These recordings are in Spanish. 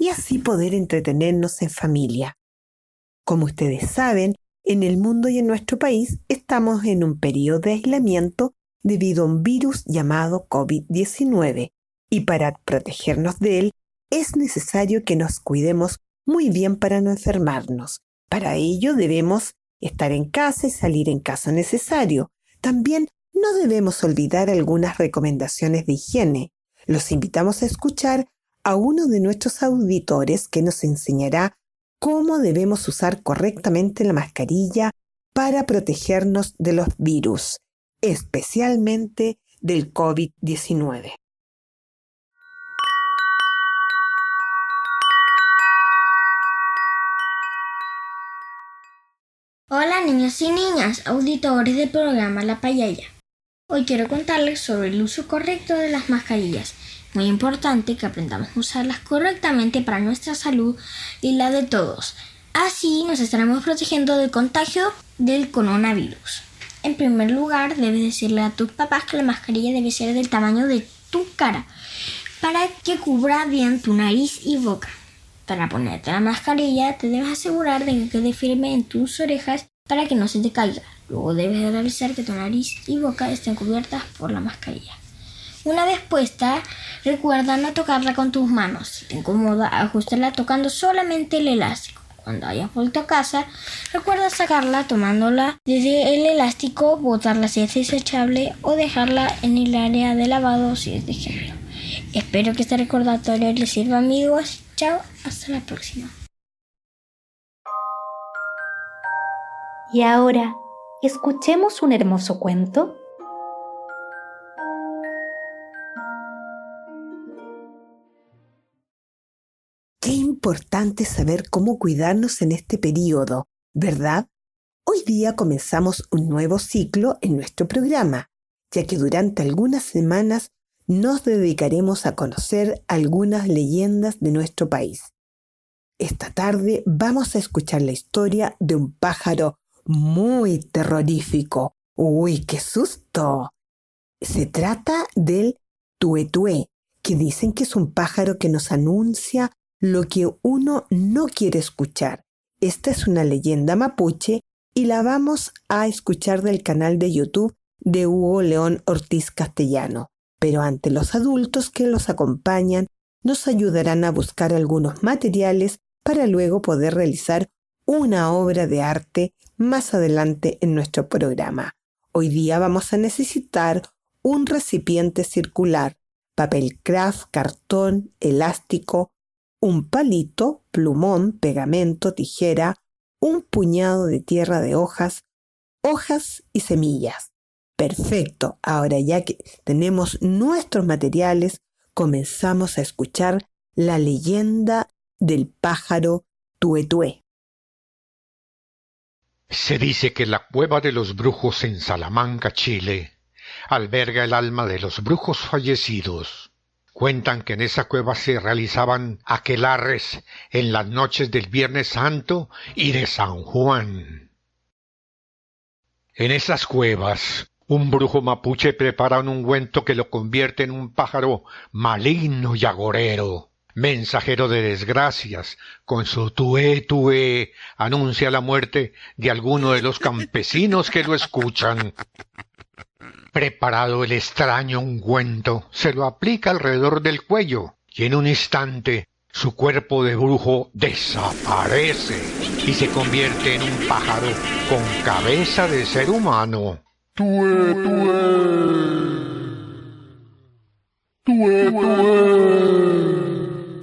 y así poder entretenernos en familia. Como ustedes saben, en el mundo y en nuestro país estamos en un periodo de aislamiento debido a un virus llamado COVID-19 y para protegernos de él es necesario que nos cuidemos muy bien para no enfermarnos. Para ello debemos estar en casa y salir en caso necesario. También no debemos olvidar algunas recomendaciones de higiene. Los invitamos a escuchar a uno de nuestros auditores que nos enseñará cómo debemos usar correctamente la mascarilla para protegernos de los virus, especialmente del COVID-19. Hola niños y niñas, auditores del programa La Payaya. Hoy quiero contarles sobre el uso correcto de las mascarillas muy importante que aprendamos a usarlas correctamente para nuestra salud y la de todos. Así nos estaremos protegiendo del contagio del coronavirus. En primer lugar, debes decirle a tus papás que la mascarilla debe ser del tamaño de tu cara para que cubra bien tu nariz y boca. Para ponerte la mascarilla, te debes asegurar de que quede firme en tus orejas para que no se te caiga. Luego debes revisar que tu nariz y boca estén cubiertas por la mascarilla. Una vez puesta, recuerda no tocarla con tus manos. Si te incomoda, ajustarla tocando solamente el elástico. Cuando hayas vuelto a casa, recuerda sacarla tomándola desde el elástico, botarla si es desechable o dejarla en el área de lavado si es de género. Espero que este recordatorio les sirva amigos. Chao, hasta la próxima. Y ahora, escuchemos un hermoso cuento importante saber cómo cuidarnos en este periodo, ¿verdad? Hoy día comenzamos un nuevo ciclo en nuestro programa, ya que durante algunas semanas nos dedicaremos a conocer algunas leyendas de nuestro país. Esta tarde vamos a escuchar la historia de un pájaro muy terrorífico. ¡Uy, qué susto! Se trata del tuetué, que dicen que es un pájaro que nos anuncia lo que uno no quiere escuchar. Esta es una leyenda mapuche y la vamos a escuchar del canal de YouTube de Hugo León Ortiz Castellano. Pero ante los adultos que los acompañan, nos ayudarán a buscar algunos materiales para luego poder realizar una obra de arte más adelante en nuestro programa. Hoy día vamos a necesitar un recipiente circular, papel craft, cartón, elástico, un palito, plumón, pegamento, tijera, un puñado de tierra de hojas, hojas y semillas. Perfecto. Ahora ya que tenemos nuestros materiales, comenzamos a escuchar la leyenda del pájaro tuetué. Se dice que la cueva de los brujos en Salamanca, Chile, alberga el alma de los brujos fallecidos Cuentan que en esa cueva se realizaban aquelarres en las noches del Viernes Santo y de San Juan. En esas cuevas, un brujo mapuche prepara un ungüento que lo convierte en un pájaro maligno y agorero. Mensajero de desgracias, con su tué tué anuncia la muerte de alguno de los campesinos que lo escuchan. Preparado el extraño ungüento, se lo aplica alrededor del cuello y en un instante su cuerpo de brujo desaparece y se convierte en un pájaro con cabeza de ser humano. Tué.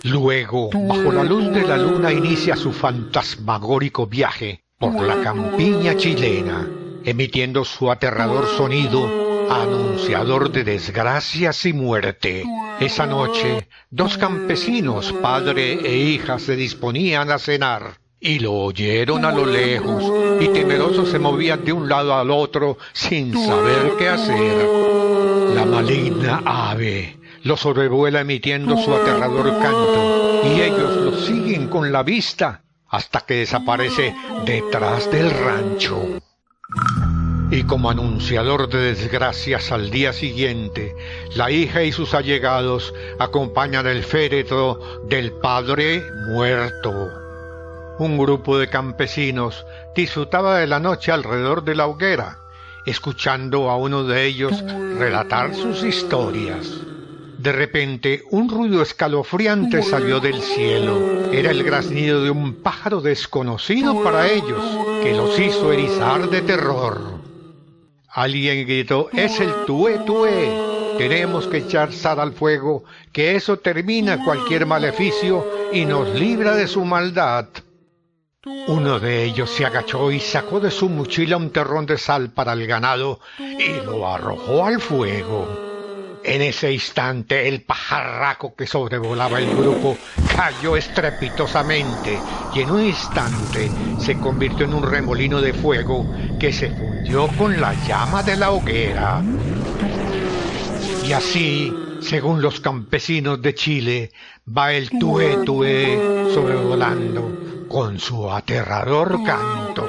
Luego, bajo la luz de la luna, inicia su fantasmagórico viaje por la campiña chilena, emitiendo su aterrador sonido anunciador de desgracias y muerte. Esa noche, dos campesinos, padre e hija, se disponían a cenar y lo oyeron a lo lejos y temerosos se movían de un lado al otro sin saber qué hacer. La maligna ave lo sobrevuela emitiendo su aterrador canto y ellos lo siguen con la vista hasta que desaparece detrás del rancho y como anunciador de desgracias al día siguiente, la hija y sus allegados acompañan el féretro del padre muerto. Un grupo de campesinos disfrutaba de la noche alrededor de la hoguera, escuchando a uno de ellos relatar sus historias. De repente, un ruido escalofriante salió del cielo. Era el graznido de un pájaro desconocido para ellos, que los hizo erizar de terror. Alguien gritó, es el tué tué. Tenemos que echar sal al fuego, que eso termina cualquier maleficio y nos libra de su maldad. Uno de ellos se agachó y sacó de su mochila un terrón de sal para el ganado y lo arrojó al fuego. En ese instante el pajarraco que sobrevolaba el grupo cayó estrepitosamente y en un instante se convirtió en un remolino de fuego que se fundió con la llama de la hoguera. Y así, según los campesinos de Chile, va el tué tué sobrevolando con su aterrador canto.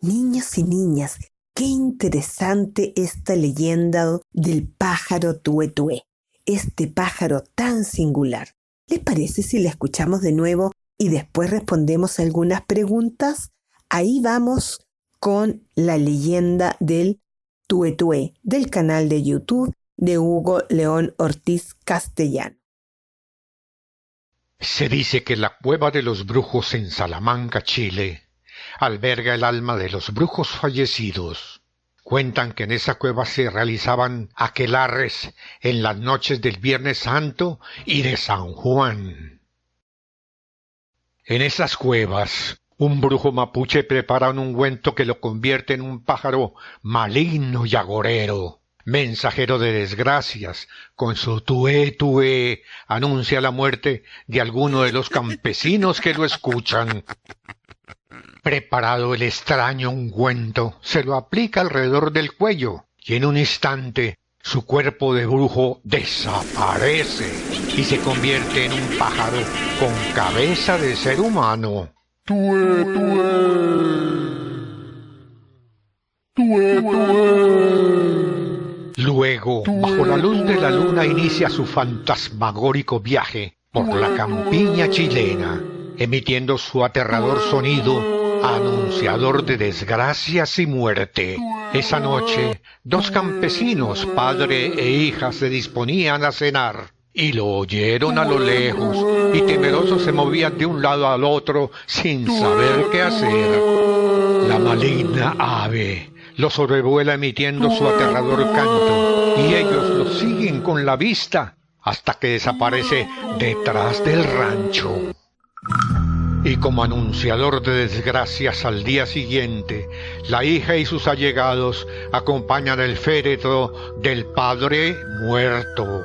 Niños y niñas, Qué interesante esta leyenda del pájaro tué este pájaro tan singular. ¿Les parece si la escuchamos de nuevo y después respondemos algunas preguntas? Ahí vamos con la leyenda del tué del canal de YouTube de Hugo León Ortiz Castellano. Se dice que la cueva de los brujos en Salamanca, Chile, alberga el alma de los brujos fallecidos. Cuentan que en esa cueva se realizaban aquelarres en las noches del Viernes Santo y de San Juan. En esas cuevas, un brujo mapuche prepara un ungüento que lo convierte en un pájaro maligno y agorero. Mensajero de desgracias, con su tué tué anuncia la muerte de alguno de los campesinos que lo escuchan. Preparado el extraño ungüento, se lo aplica alrededor del cuello y en un instante su cuerpo de brujo desaparece y se convierte en un pájaro con cabeza de ser humano. Tué, tué. Luego, bajo la luz de la luna, inicia su fantasmagórico viaje por la campiña chilena, emitiendo su aterrador sonido anunciador de desgracias y muerte. Esa noche, dos campesinos, padre e hija, se disponían a cenar y lo oyeron a lo lejos y temerosos se movían de un lado al otro sin saber qué hacer. La maligna ave lo sobrevuela emitiendo su aterrador canto y ellos lo siguen con la vista hasta que desaparece detrás del rancho y como anunciador de desgracias al día siguiente, la hija y sus allegados acompañan el féretro del padre muerto.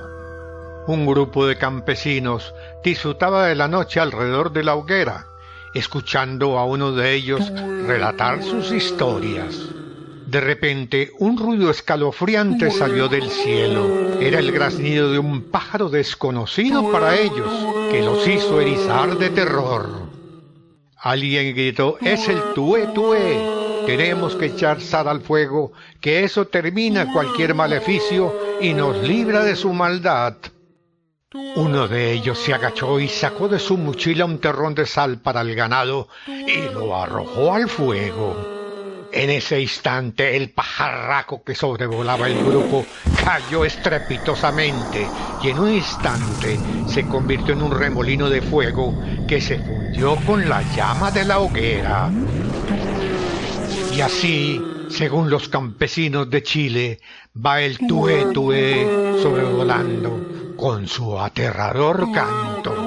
Un grupo de campesinos disfrutaba de la noche alrededor de la hoguera, escuchando a uno de ellos relatar sus historias. De repente, un ruido escalofriante salió del cielo. Era el graznido de un pájaro desconocido para ellos, que los hizo erizar de terror. Alguien gritó, es el tué tué. Tenemos que echar sal al fuego, que eso termina cualquier maleficio y nos libra de su maldad. Uno de ellos se agachó y sacó de su mochila un terrón de sal para el ganado y lo arrojó al fuego. En ese instante el pajarraco que sobrevolaba el grupo cayó estrepitosamente y en un instante se convirtió en un remolino de fuego que se fundió con la llama de la hoguera. Y así, según los campesinos de Chile, va el tué tué sobrevolando con su aterrador canto.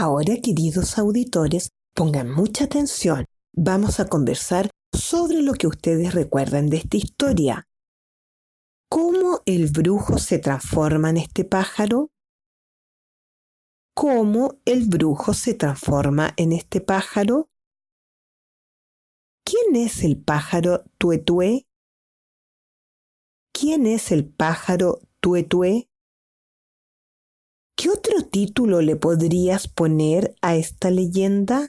Ahora, queridos auditores, pongan mucha atención. Vamos a conversar sobre lo que ustedes recuerdan de esta historia. ¿Cómo el brujo se transforma en este pájaro? ¿Cómo el brujo se transforma en este pájaro? ¿Quién es el pájaro tuetué? ¿Quién es el pájaro tuetué? ¿Qué otro título le podrías poner a esta leyenda?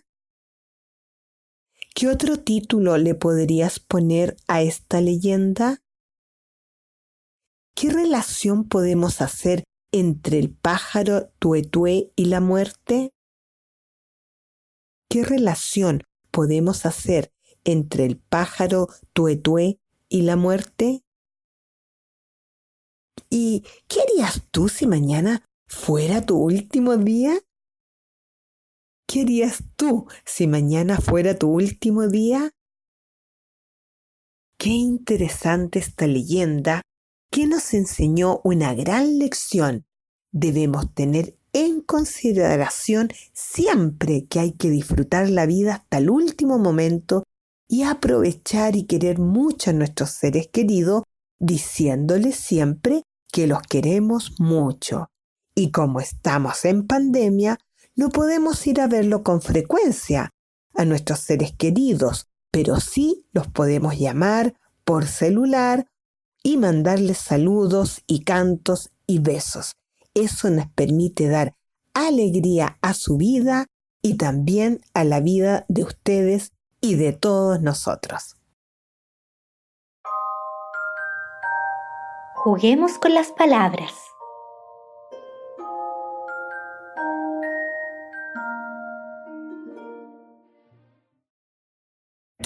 ¿Qué otro título le podrías poner a esta leyenda? ¿Qué relación podemos hacer entre el pájaro tuetué y la muerte? ¿Qué relación podemos hacer entre el pájaro tuetué y la muerte? ¿Y qué harías tú si mañana fuera tu último día? ¿Qué harías tú si mañana fuera tu último día? Qué interesante esta leyenda que nos enseñó una gran lección. Debemos tener en consideración siempre que hay que disfrutar la vida hasta el último momento y aprovechar y querer mucho a nuestros seres queridos, diciéndoles siempre que los queremos mucho. Y como estamos en pandemia, no podemos ir a verlo con frecuencia a nuestros seres queridos, pero sí los podemos llamar por celular y mandarles saludos y cantos y besos. Eso nos permite dar alegría a su vida y también a la vida de ustedes y de todos nosotros. Juguemos con las palabras.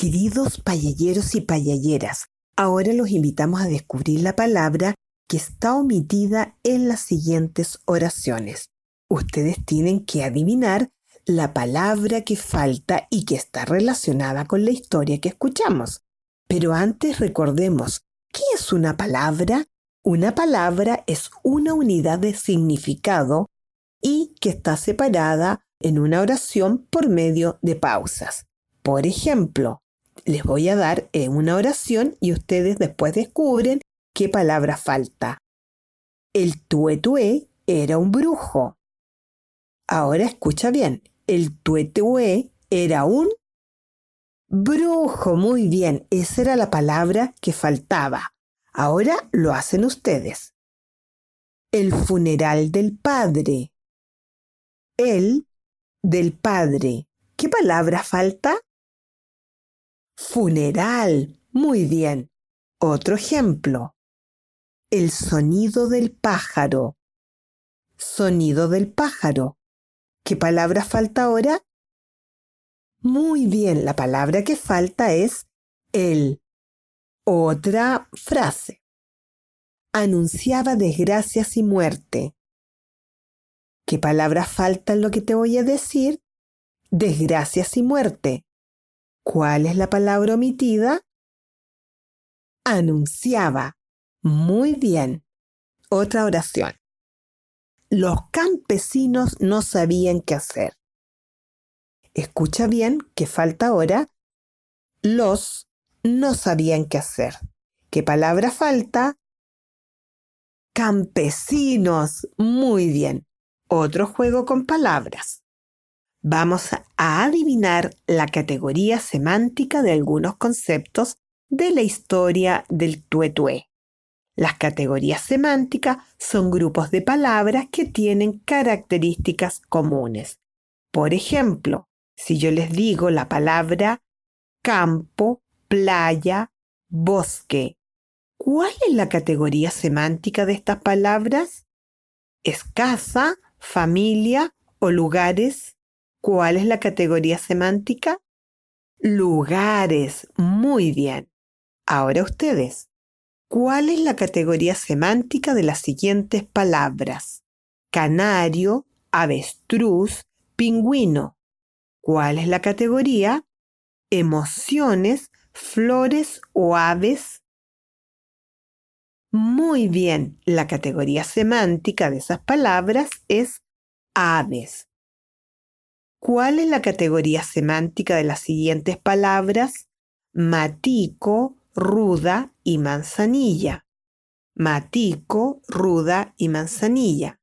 Queridos payalleros y payalleras, ahora los invitamos a descubrir la palabra que está omitida en las siguientes oraciones. Ustedes tienen que adivinar la palabra que falta y que está relacionada con la historia que escuchamos. Pero antes recordemos, ¿qué es una palabra? Una palabra es una unidad de significado y que está separada en una oración por medio de pausas. Por ejemplo, les voy a dar en una oración y ustedes después descubren qué palabra falta. El tuetué era un brujo. Ahora escucha bien, el tuetué era un brujo. Muy bien, esa era la palabra que faltaba. Ahora lo hacen ustedes. El funeral del padre. El del padre. ¿Qué palabra falta? Funeral. Muy bien. Otro ejemplo. El sonido del pájaro. Sonido del pájaro. ¿Qué palabra falta ahora? Muy bien, la palabra que falta es el. Otra frase. Anunciaba desgracias y muerte. ¿Qué palabra falta en lo que te voy a decir? Desgracias y muerte. ¿Cuál es la palabra omitida? Anunciaba. Muy bien. Otra oración. Los campesinos no sabían qué hacer. Escucha bien que falta ahora. Los no sabían qué hacer. ¿Qué palabra falta? Campesinos. Muy bien. Otro juego con palabras. Vamos a adivinar la categoría semántica de algunos conceptos de la historia del tuetué. Las categorías semánticas son grupos de palabras que tienen características comunes. Por ejemplo, si yo les digo la palabra campo, playa, bosque, ¿cuál es la categoría semántica de estas palabras? ¿Es casa, familia o lugares? ¿Cuál es la categoría semántica? Lugares. Muy bien. Ahora ustedes. ¿Cuál es la categoría semántica de las siguientes palabras? Canario, avestruz, pingüino. ¿Cuál es la categoría? Emociones, flores o aves. Muy bien, la categoría semántica de esas palabras es aves. ¿Cuál es la categoría semántica de las siguientes palabras? Matico, ruda y manzanilla. Matico, ruda y manzanilla.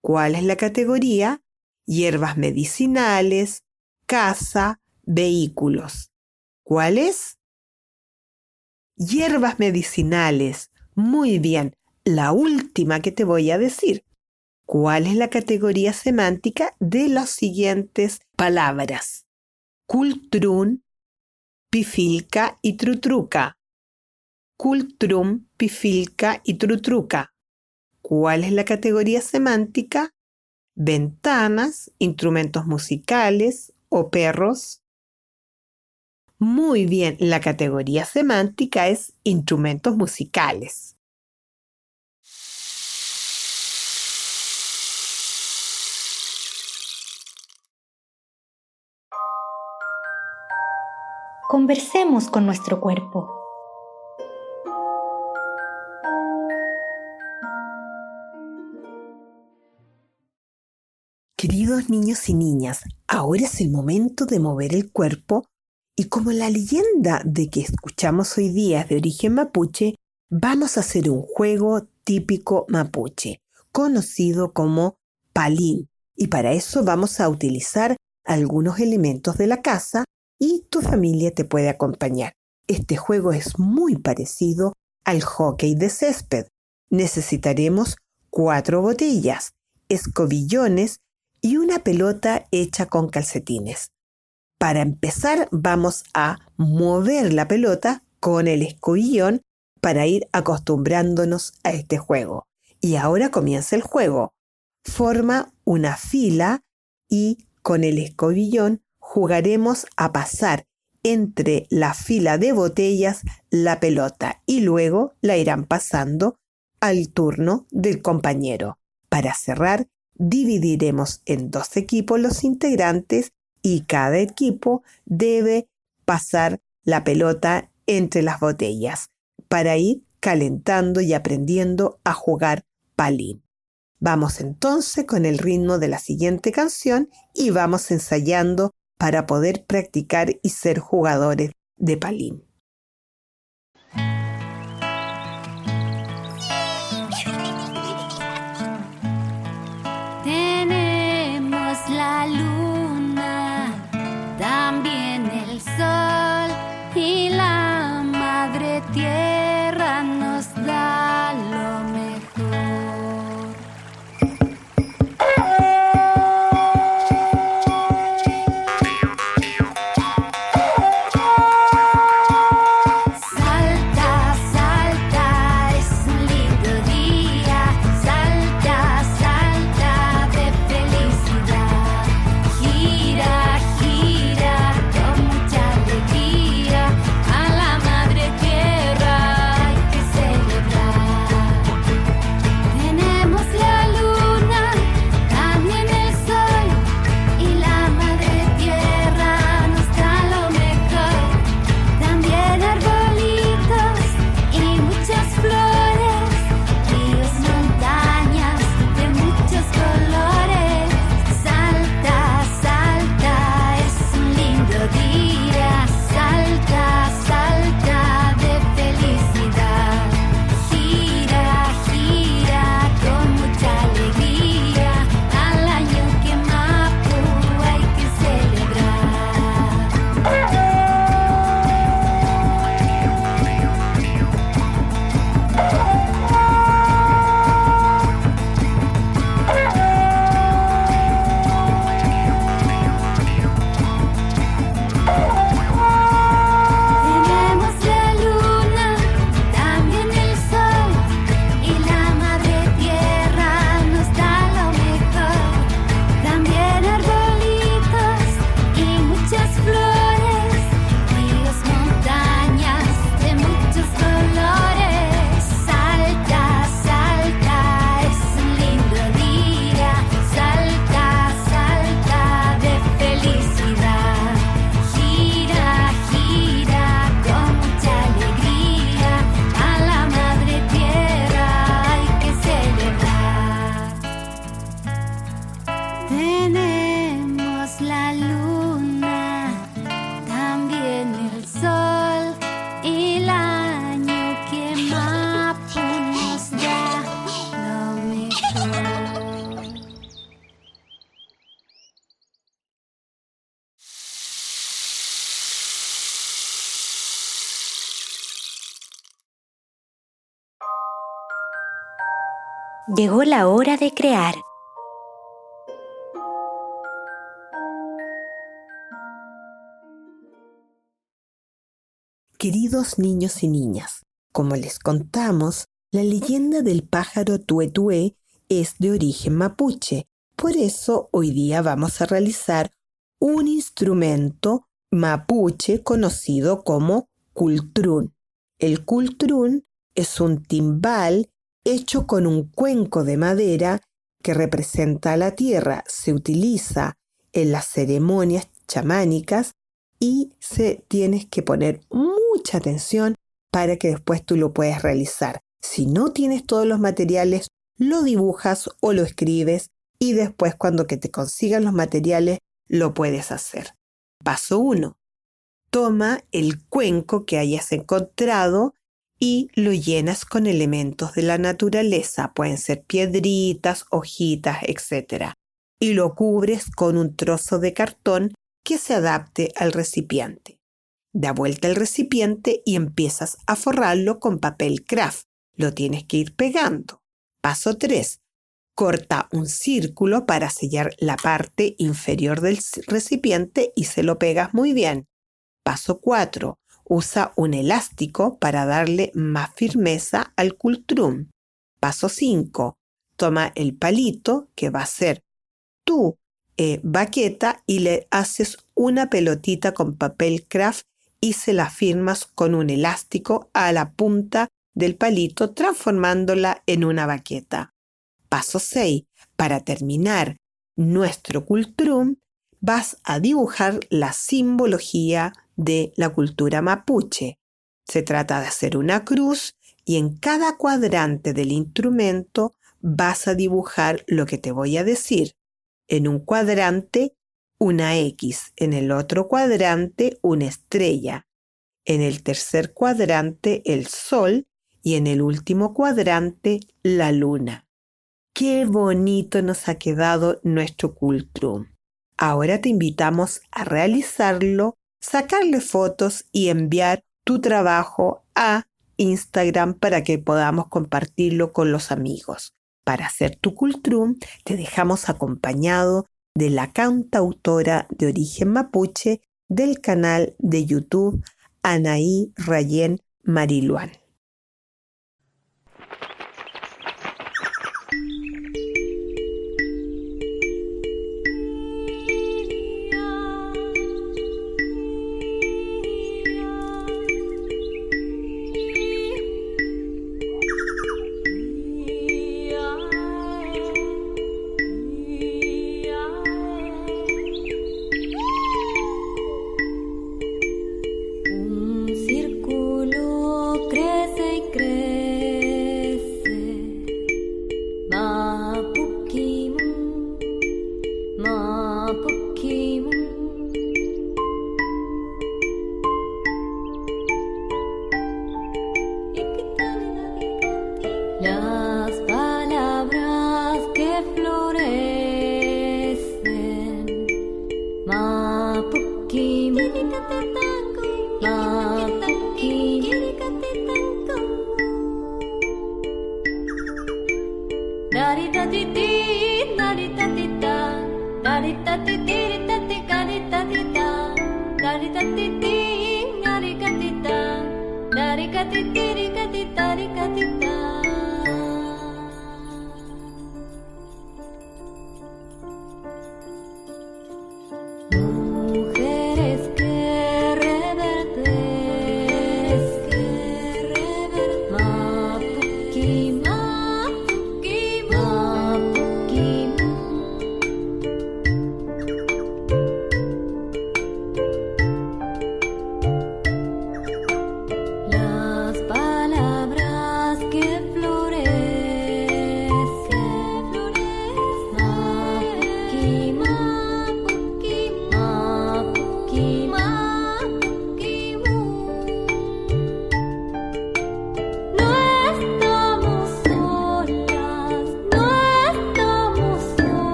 ¿Cuál es la categoría? Hierbas medicinales, casa, vehículos. ¿Cuál es? Hierbas medicinales. Muy bien. La última que te voy a decir. ¿Cuál es la categoría semántica de las siguientes palabras? Cultrún, pifilca y trutruca. Cultrum, pifilca y trutruca. ¿Cuál es la categoría semántica? Ventanas, instrumentos musicales o perros. Muy bien, la categoría semántica es instrumentos musicales. Conversemos con nuestro cuerpo. Queridos niños y niñas, ahora es el momento de mover el cuerpo y como la leyenda de que escuchamos hoy día es de origen mapuche, vamos a hacer un juego típico mapuche, conocido como palín. Y para eso vamos a utilizar algunos elementos de la casa y tu familia te puede acompañar. Este juego es muy parecido al hockey de césped. Necesitaremos cuatro botellas, escobillones y una pelota hecha con calcetines. Para empezar vamos a mover la pelota con el escobillón para ir acostumbrándonos a este juego. Y ahora comienza el juego. Forma una fila y con el escobillón jugaremos a pasar entre la fila de botellas la pelota y luego la irán pasando al turno del compañero. Para cerrar, dividiremos en dos equipos los integrantes y cada equipo debe pasar la pelota entre las botellas para ir calentando y aprendiendo a jugar palín. Vamos entonces con el ritmo de la siguiente canción y vamos ensayando para poder practicar y ser jugadores de palín. Llegó la hora de crear. Queridos niños y niñas, como les contamos, la leyenda del pájaro tuetué es de origen mapuche. Por eso hoy día vamos a realizar un instrumento mapuche conocido como cultrún. El cultrún es un timbal hecho con un cuenco de madera que representa a la tierra. Se utiliza en las ceremonias chamánicas y se tienes que poner mucha atención para que después tú lo puedas realizar. Si no tienes todos los materiales, lo dibujas o lo escribes y después cuando te consigan los materiales lo puedes hacer. Paso 1. Toma el cuenco que hayas encontrado y lo llenas con elementos de la naturaleza, pueden ser piedritas, hojitas, etc. Y lo cubres con un trozo de cartón que se adapte al recipiente. Da vuelta el recipiente y empiezas a forrarlo con papel craft. Lo tienes que ir pegando. Paso 3. Corta un círculo para sellar la parte inferior del recipiente y se lo pegas muy bien. Paso 4. Usa un elástico para darle más firmeza al cultrum. Paso 5. Toma el palito que va a ser tu eh, baqueta y le haces una pelotita con papel craft y se la firmas con un elástico a la punta del palito transformándola en una baqueta. Paso 6. Para terminar nuestro cultrum, vas a dibujar la simbología de la cultura mapuche. Se trata de hacer una cruz y en cada cuadrante del instrumento vas a dibujar lo que te voy a decir. En un cuadrante una X, en el otro cuadrante una estrella, en el tercer cuadrante el Sol y en el último cuadrante la Luna. Qué bonito nos ha quedado nuestro cultrum. Ahora te invitamos a realizarlo, sacarle fotos y enviar tu trabajo a Instagram para que podamos compartirlo con los amigos. Para hacer tu cultrum te dejamos acompañado de la cantautora de origen mapuche del canal de YouTube Anaí Rayén Mariluán. tiricati, tiricati, taricati, taricati.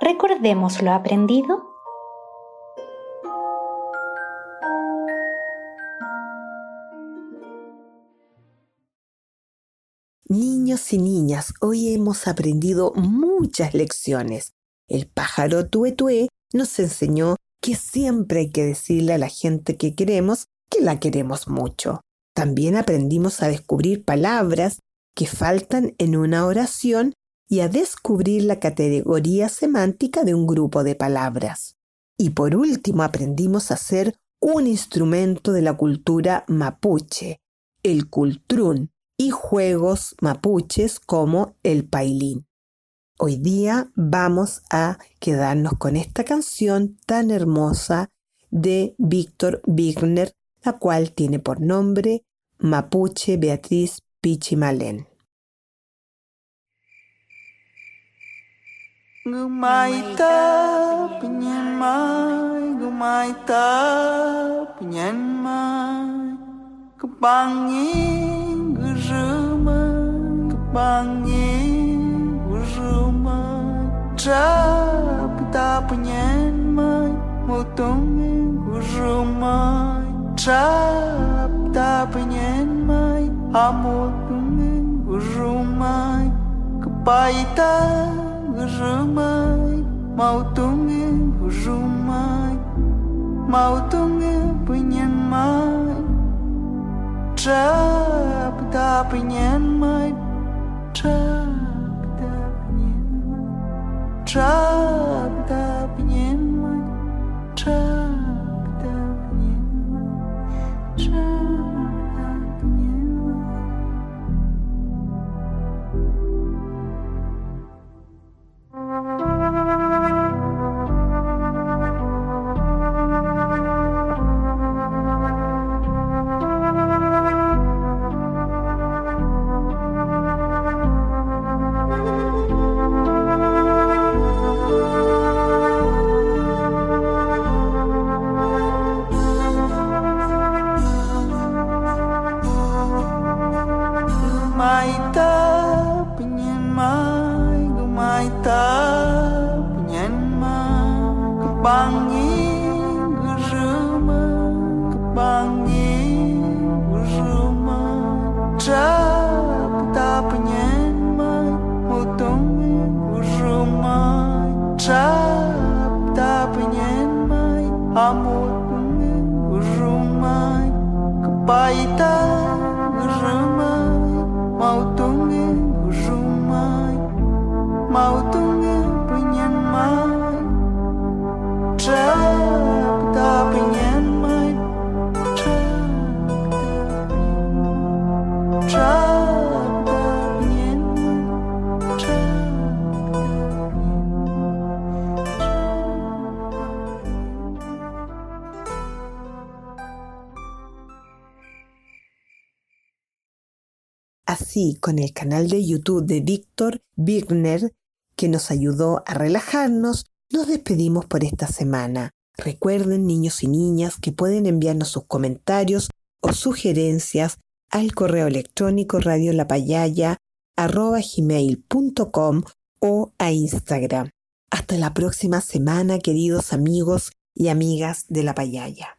Recordemos lo aprendido Niños y niñas, hoy hemos aprendido muchas lecciones. El pájaro tuetué nos enseñó que siempre hay que decirle a la gente que queremos que la queremos mucho. También aprendimos a descubrir palabras que faltan en una oración y a descubrir la categoría semántica de un grupo de palabras. Y por último aprendimos a hacer un instrumento de la cultura mapuche, el cultrún, y juegos mapuches como el pailín. Hoy día vamos a quedarnos con esta canción tan hermosa de Víctor Wigner, la cual tiene por nombre Mapuche Beatriz Pichimalén. Kebangi Guruma ta penyen mai motong urumai trap ta penyen mai amotong urumai kepaita urumai mau tong urumai mau tong penyen mai trap ta penyen mai trap mai Con el canal de YouTube de Víctor Birner, que nos ayudó a relajarnos, nos despedimos por esta semana. Recuerden, niños y niñas, que pueden enviarnos sus comentarios o sugerencias al correo electrónico radiolapayaya.com o a Instagram. Hasta la próxima semana, queridos amigos y amigas de la payaya.